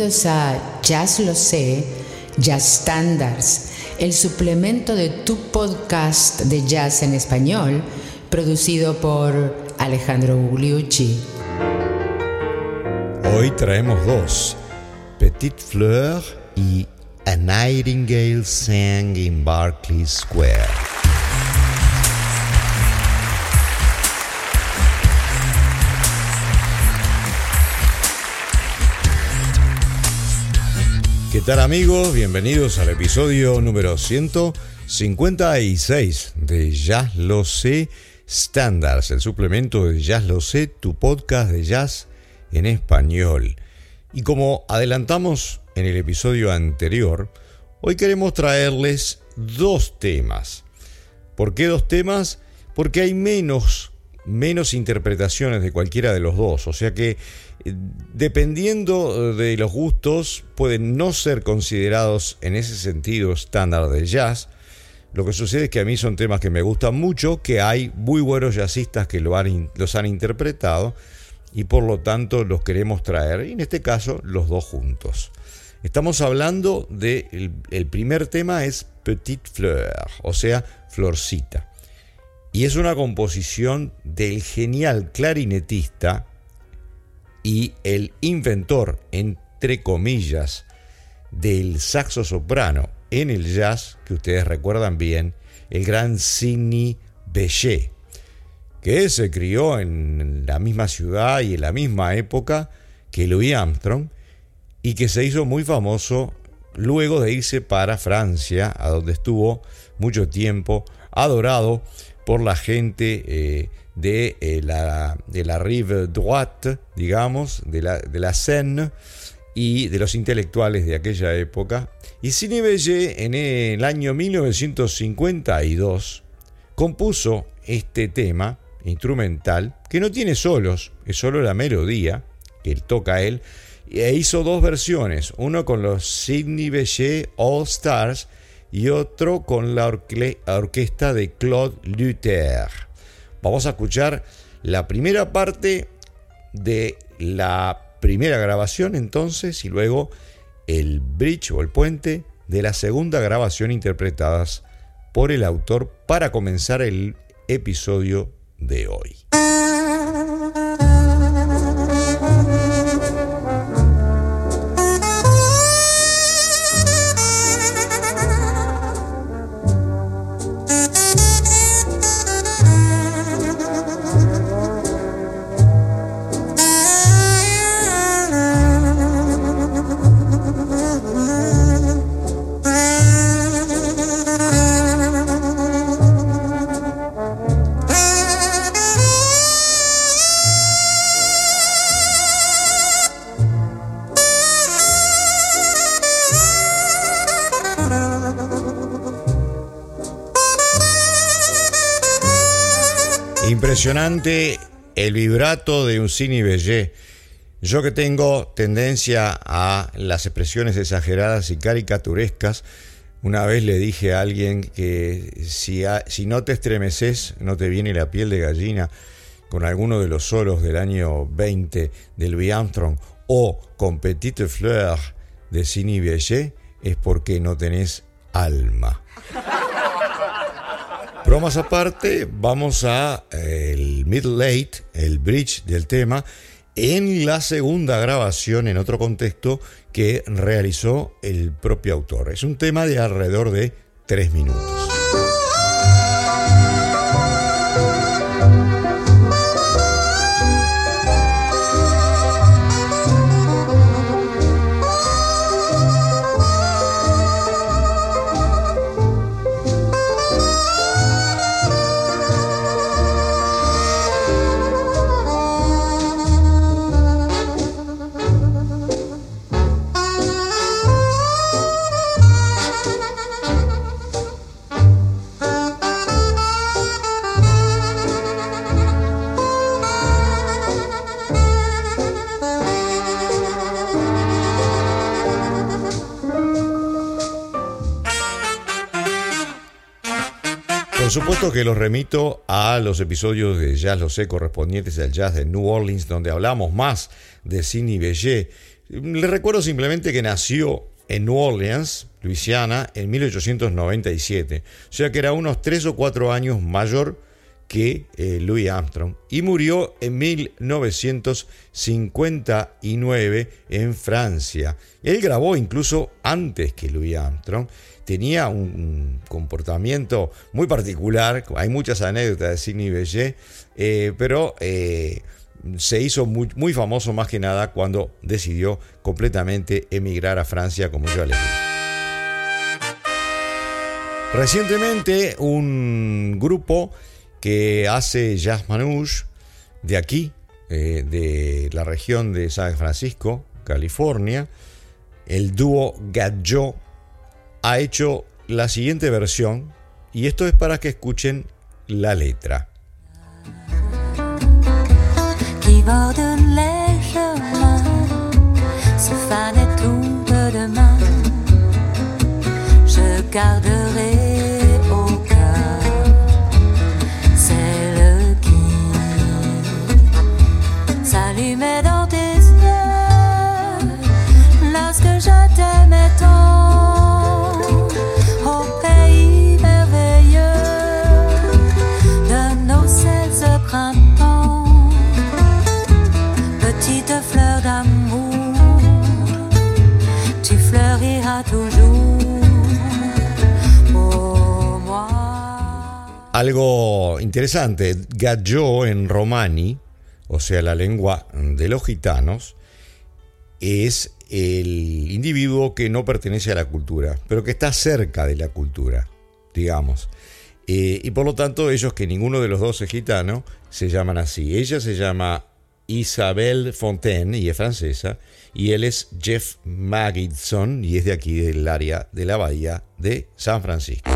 Bienvenidos a Jazz Lo Sé, Jazz Standards, el suplemento de tu podcast de jazz en español, producido por Alejandro Gugliucci. Hoy traemos dos, Petite Fleur y A Nightingale Sang in Berkeley Square. ¿Qué tal amigos? Bienvenidos al episodio número 156 de Jazz Lo Sé Standards, el suplemento de Jazz Lo Sé, tu podcast de jazz en español. Y como adelantamos en el episodio anterior, hoy queremos traerles dos temas. ¿Por qué dos temas? Porque hay menos, menos interpretaciones de cualquiera de los dos, o sea que dependiendo de los gustos, pueden no ser considerados en ese sentido estándar del jazz. Lo que sucede es que a mí son temas que me gustan mucho, que hay muy buenos jazzistas que los han interpretado y por lo tanto los queremos traer, y en este caso los dos juntos. Estamos hablando de, el, primer tema es Petite Fleur, o sea, Florcita. Y es una composición del genial clarinetista y el inventor, entre comillas, del saxo soprano en el jazz, que ustedes recuerdan bien, el gran Sidney Bechet, que se crió en la misma ciudad y en la misma época que Louis Armstrong y que se hizo muy famoso luego de irse para Francia, a donde estuvo mucho tiempo adorado por la gente eh, de, eh, la, de la rive droite, digamos, de la, de la Seine y de los intelectuales de aquella época. Y Sidney Bellet en el año 1952 compuso este tema instrumental que no tiene solos, es solo la melodía que él toca él, e hizo dos versiones, uno con los Sidney Bellet All Stars y otro con la orquesta de Claude Luther. Vamos a escuchar la primera parte de la primera grabación entonces y luego el bridge o el puente de la segunda grabación interpretadas por el autor para comenzar el episodio de hoy. Impresionante el vibrato de un Cine Bellet. Yo que tengo tendencia a las expresiones exageradas y caricaturescas, una vez le dije a alguien que si, si no te estremeces, no te viene la piel de gallina con alguno de los solos del año 20 del Louis Armstrong o con Petite Fleur de Cine Bellet, es porque no tenés alma. Bromas aparte, vamos a eh, middle late, el bridge del tema, en la segunda grabación en otro contexto que realizó el propio autor. Es un tema de alrededor de tres minutos. Por supuesto que los remito a los episodios de Jazz Lo Sé correspondientes al jazz de New Orleans, donde hablamos más de Sidney Bellet. Le recuerdo simplemente que nació en New Orleans, Luisiana, en 1897, o sea que era unos 3 o 4 años mayor que eh, Louis Armstrong y murió en 1959 en Francia. Él grabó incluso antes que Louis Armstrong, tenía un comportamiento muy particular, hay muchas anécdotas de Sidney Bechet, eh, pero eh, se hizo muy, famoso más que nada cuando decidió completamente emigrar a Francia, como yo le dije. Recientemente un grupo que hace jazz manouche de aquí, eh, de la región de San Francisco, California, el dúo Gadjo ha hecho la siguiente versión y esto es para que escuchen la letra. Algo interesante, Gallo en romani, o sea, la lengua de los gitanos, es el individuo que no pertenece a la cultura, pero que está cerca de la cultura, digamos. Eh, y por lo tanto, ellos que ninguno de los dos es gitano, se llaman así. Ella se llama Isabel Fontaine y es francesa, y él es Jeff Magidson y es de aquí del área de la bahía de San Francisco.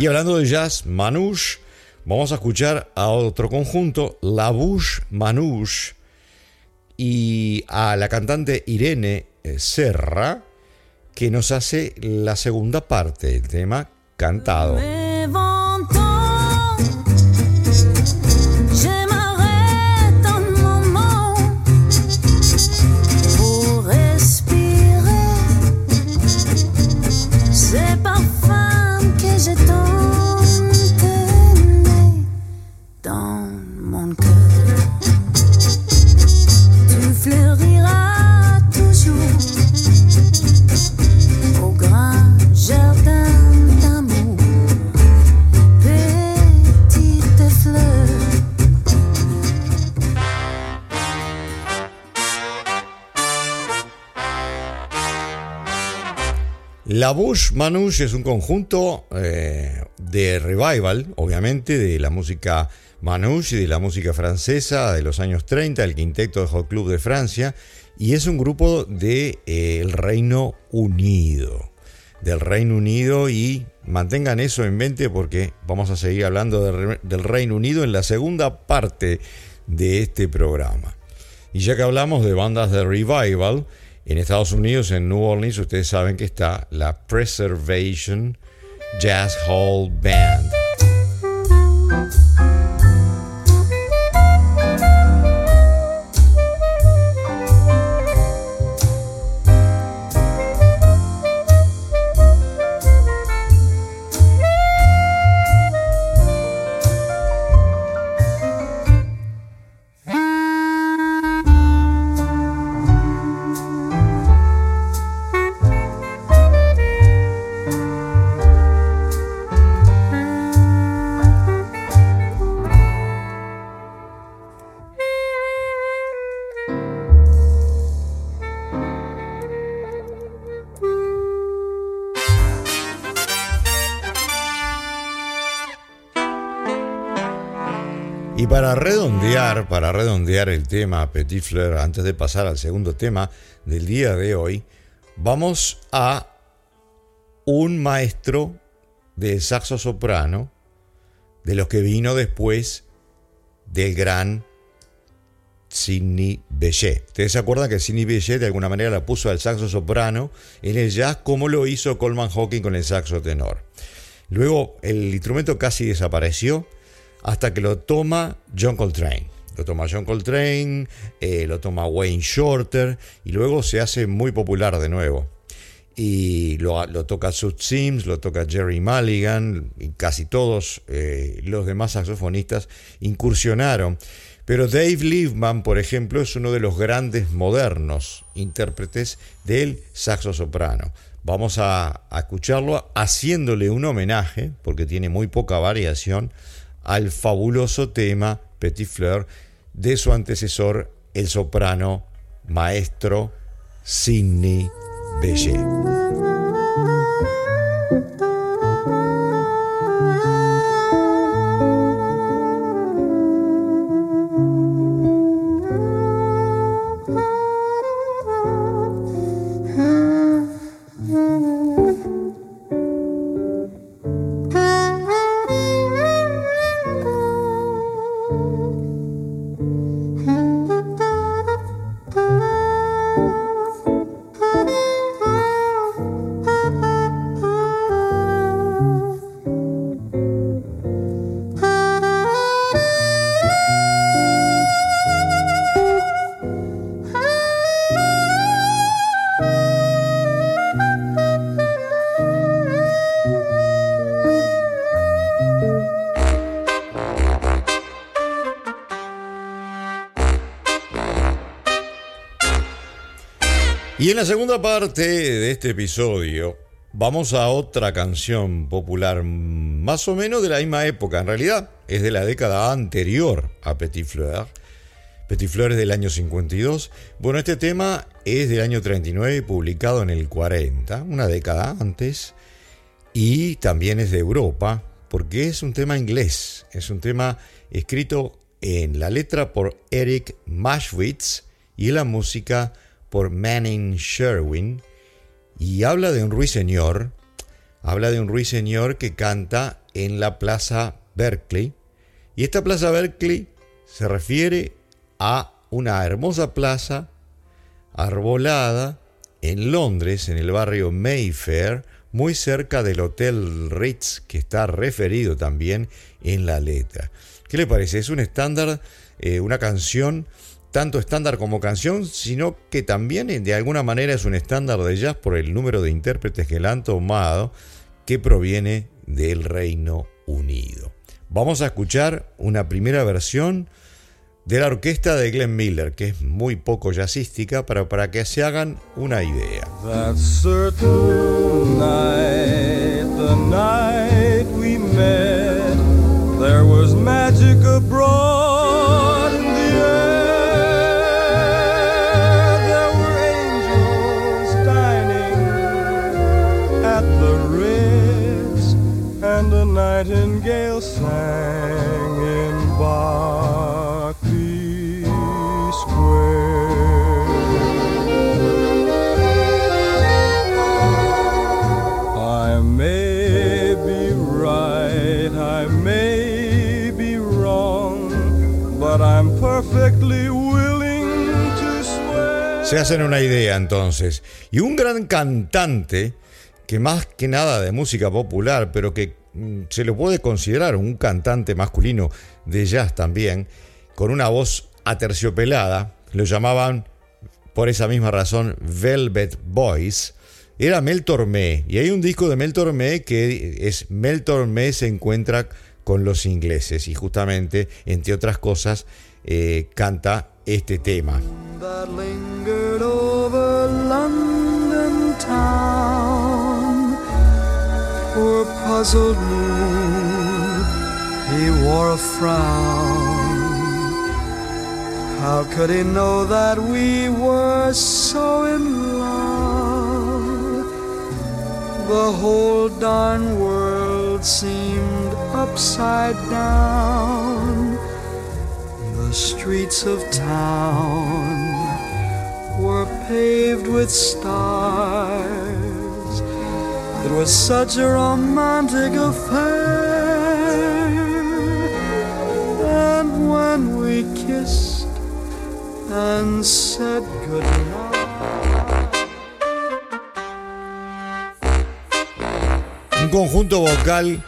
Y hablando de jazz, Manouche, vamos a escuchar a otro conjunto, La Bouche Manouche, y a la cantante Irene eh, Serra, que nos hace la segunda parte del tema cantado. La Bouche Manouche es un conjunto eh, de revival, obviamente, de la música manouche y de la música francesa de los años 30, el quinteto de Hot Club de Francia, y es un grupo del de, eh, Reino Unido. Del Reino Unido y mantengan eso en mente porque vamos a seguir hablando del Reino Unido en la segunda parte de este programa. Y ya que hablamos de bandas de revival, en Estados Unidos, en New Orleans, ustedes saben que está la Preservation Jazz Hall Band. Para redondear, para redondear el tema Petit Fleur, antes de pasar al segundo tema del día de hoy, vamos a un maestro de saxo soprano, de los que vino después del gran Sidney Bechet. Ustedes se acuerdan que Sidney Bechet de alguna manera la puso al saxo soprano en el jazz como lo hizo Coleman Hawking con el saxo tenor. Luego el instrumento casi desapareció hasta que lo toma John Coltrane. Lo toma John Coltrane, eh, lo toma Wayne Shorter y luego se hace muy popular de nuevo. Y lo, toca Sud Sims, lo toca Jerry Mulligan y casi todos eh, los demás saxofonistas incursionaron. Pero Dave Liebman, por ejemplo, es uno de los grandes modernos intérpretes del saxo soprano. Vamos a, a escucharlo haciéndole un homenaje, porque tiene muy poca variación, al fabuloso tema Petit Fleur de su antecesor, el soprano maestro Sidney Bechet. Y en la segunda parte de este episodio vamos a otra canción popular más o menos de la misma época. En realidad es de la década anterior a Petit Fleur. Petit Fleur es del año 52. Bueno, este tema es del año 39 publicado en el 40, una década antes. Y también es de Europa, porque es un tema inglés. Es un tema escrito en la letra por Eric Maschwitz y en la música por Manning Sherwin y habla de un ruiseñor, habla de un ruiseñor que canta en la Plaza Berkeley y esta Plaza Berkeley se refiere a una hermosa plaza arbolada en Londres, en el barrio Mayfair, muy cerca del Hotel Ritz, que está referido también en la letra. ¿Qué le parece? Es un estándar, eh, una canción tanto estándar como canción, sino que también eh, de alguna manera es un estándar de jazz por el número de intérpretes que la han tomado, que proviene del Reino Unido. Vamos a escuchar una primera versión de la orquesta de Glenn Miller, que es muy poco jazzística, para, para que se hagan una idea. Se hacen una idea entonces. Y un gran cantante que más que nada de música popular, pero que se lo puede considerar un cantante masculino de jazz también, con una voz aterciopelada, lo llamaban por esa misma razón Velvet Boys, era Mel Tormé, y hay un disco de Mel Tormé que es Mel Tormé se encuentra con los ingleses, y justamente, entre otras cosas, eh, canta este tema. Poor puzzled moon, he wore a frown. How could he know that we were so in love? The whole darn world seemed upside down. The streets of town were paved with stars It was such a romantic affair. And when we kissed and said goodnight. Un conjunto vocal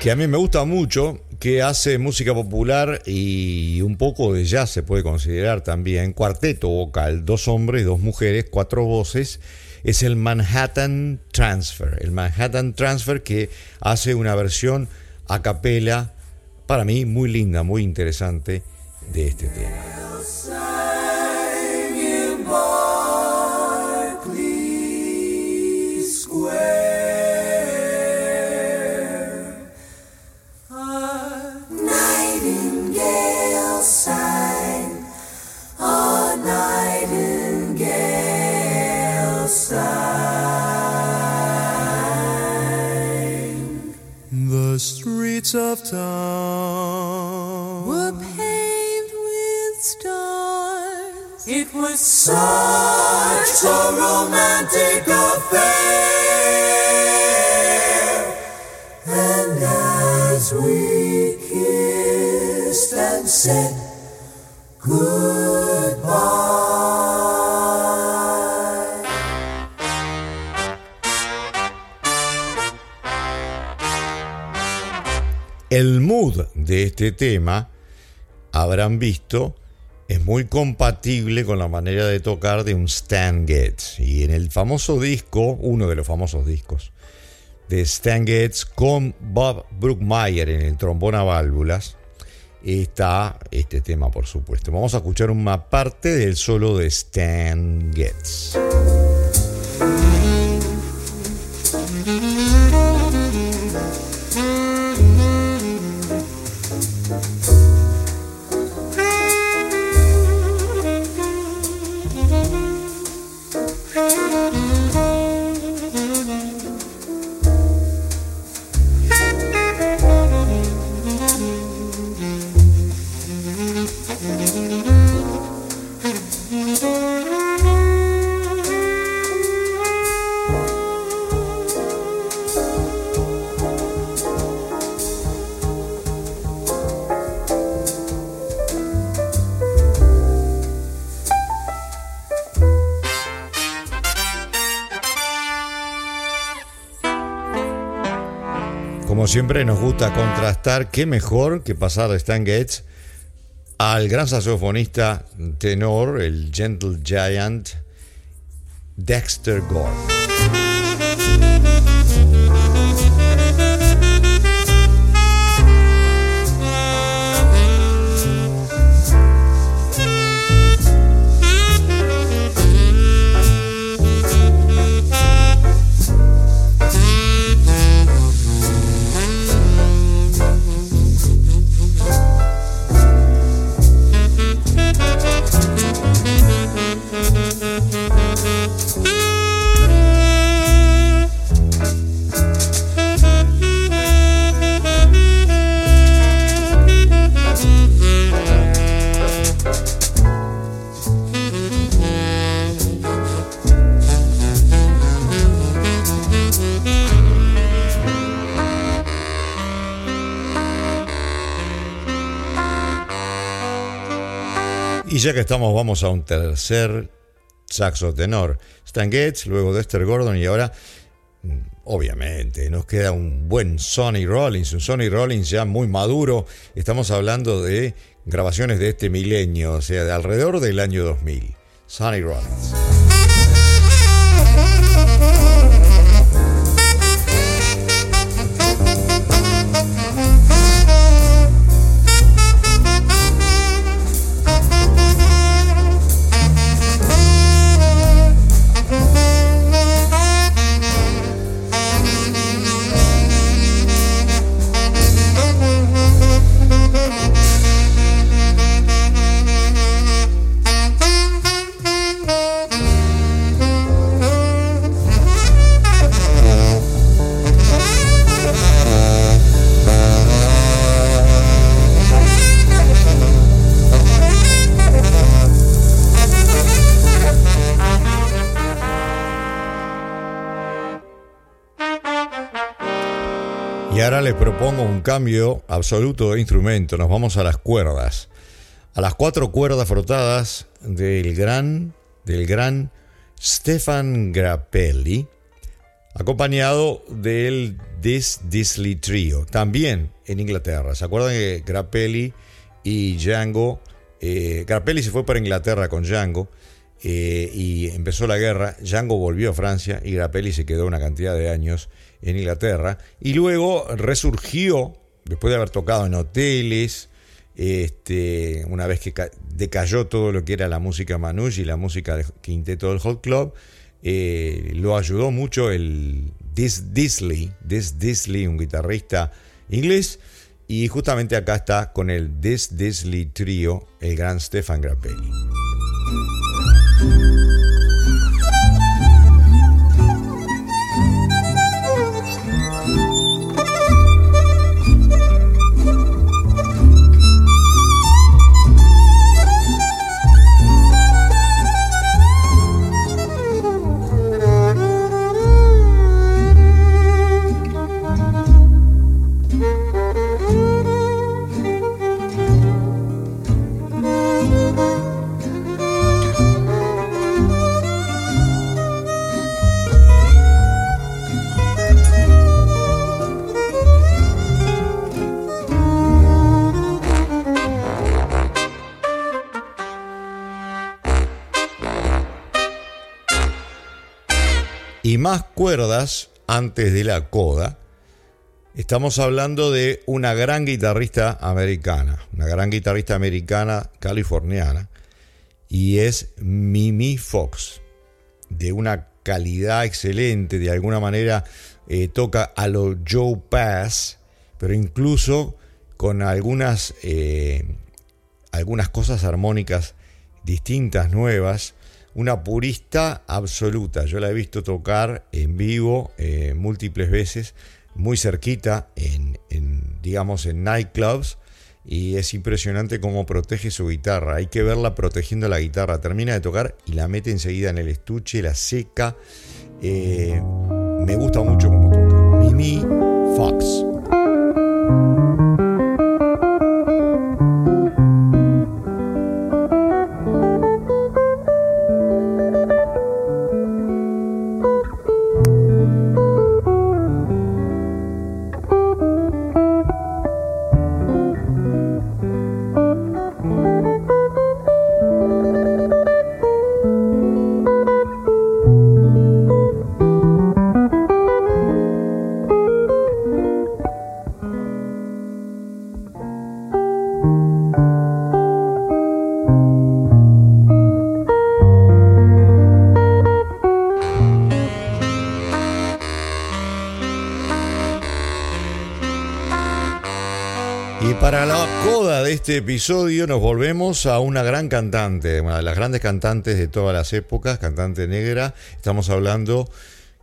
que a mí me gusta mucho, que hace música popular y un poco de jazz se puede considerar también. Cuarteto vocal, dos hombres, dos mujeres, cuatro voces. Es el Manhattan Transfer. El Manhattan Transfer que hace una versión a capela, para mí muy linda, muy interesante, de este tema. Streets of town were paved with stars. It was such a romantic este tema, habrán visto, es muy compatible con la manera de tocar de un Stan Getz. Y en el famoso disco, uno de los famosos discos de Stan Getz con Bob Brookmeyer en el trombón a válvulas, está este tema, por supuesto. Vamos a escuchar una parte del solo de Stan Getz. Como siempre nos gusta contrastar, qué mejor que pasar de Stan Getz al gran saxofonista tenor, el Gentle Giant Dexter Gordon. Y ya que estamos, vamos a un tercer saxo tenor. Stan Getz, luego Dexter Gordon y ahora, mm, obviamente, nos queda un buen Sonny Rollins, un Sonny Rollins ya muy maduro. Estamos hablando de grabaciones de este milenio, o sea, de alrededor del año 2000. Sonny Rollins. Cambio absoluto de instrumento. Nos vamos a las cuerdas. A las cuatro cuerdas frotadas del gran, del gran Stefan Grappelli. acompañado del This Disley Trio, también en Inglaterra. ¿Se acuerdan que Grappelli y Django, eh, Grappelli se fue para Inglaterra con Django eh, y empezó la guerra, Django volvió a Francia y Grappelli se quedó una cantidad de años en Inglaterra y luego resurgió, después de haber tocado en hoteles, este, una vez que decayó todo lo que era la música Manouche y la música del quinteto del Hot Club, eh, lo ayudó mucho el Dis Disley, Dis Disley, un guitarrista inglés, y justamente acá está con el Dis Disley Trio, el gran Stefan Grappelli. Antes de la coda, estamos hablando de una gran guitarrista americana, una gran guitarrista americana californiana, y es Mimi Fox, de una calidad excelente, de alguna manera eh, toca a lo Joe Pass, pero incluso con algunas, eh, algunas cosas armónicas distintas, nuevas, una purista absoluta. Yo la he visto tocar en vivo eh, múltiples veces, muy cerquita, en, digamos, en nightclubs. Y es impresionante cómo protege su guitarra. Hay que verla protegiendo la guitarra. Termina de tocar y la mete enseguida en el estuche, la seca. Eh, me gusta mucho cómo toca. Mimi Fox. Este episodio nos volvemos a una gran cantante, una de las grandes cantantes de todas las épocas, cantante negra. Estamos hablando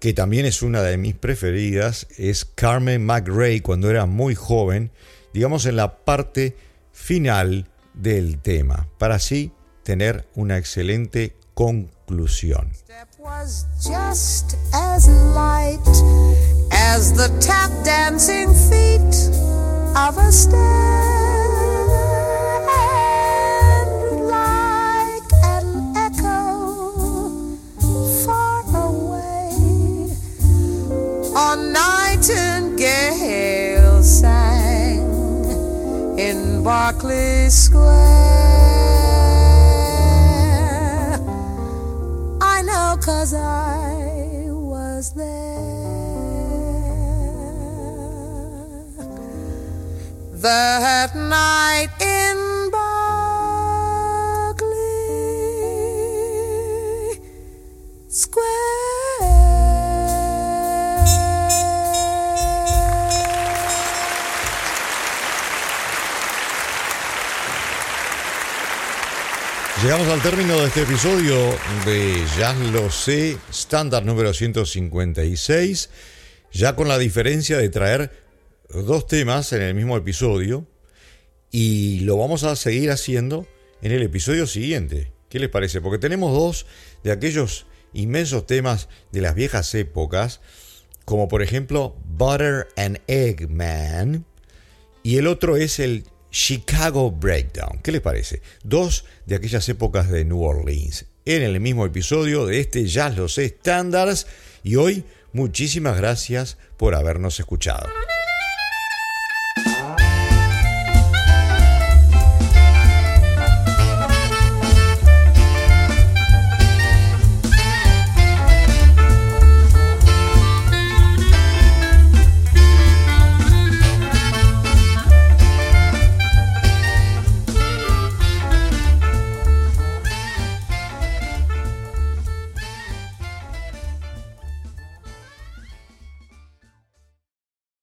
que también es una de mis preferidas, es Carmen McRae cuando era muy joven, digamos en la parte final del tema, para así tener una excelente conclusión. Nightingale sang in Berkeley Square. I know cause I was there. That night Llegamos al término de este episodio de Ya lo sé, estándar número 156, ya con la diferencia de traer dos temas en el mismo episodio y lo vamos a seguir haciendo en el episodio siguiente. ¿Qué les parece? Porque tenemos dos de aquellos inmensos temas de las viejas épocas, como por ejemplo Butter and Egg Man, y el otro es el Chicago Breakdown. ¿Qué les parece? Dos de aquellas épocas de New Orleans. En el mismo episodio de este Jazz Los Estándares. Y hoy Muchísimas gracias por habernos escuchado.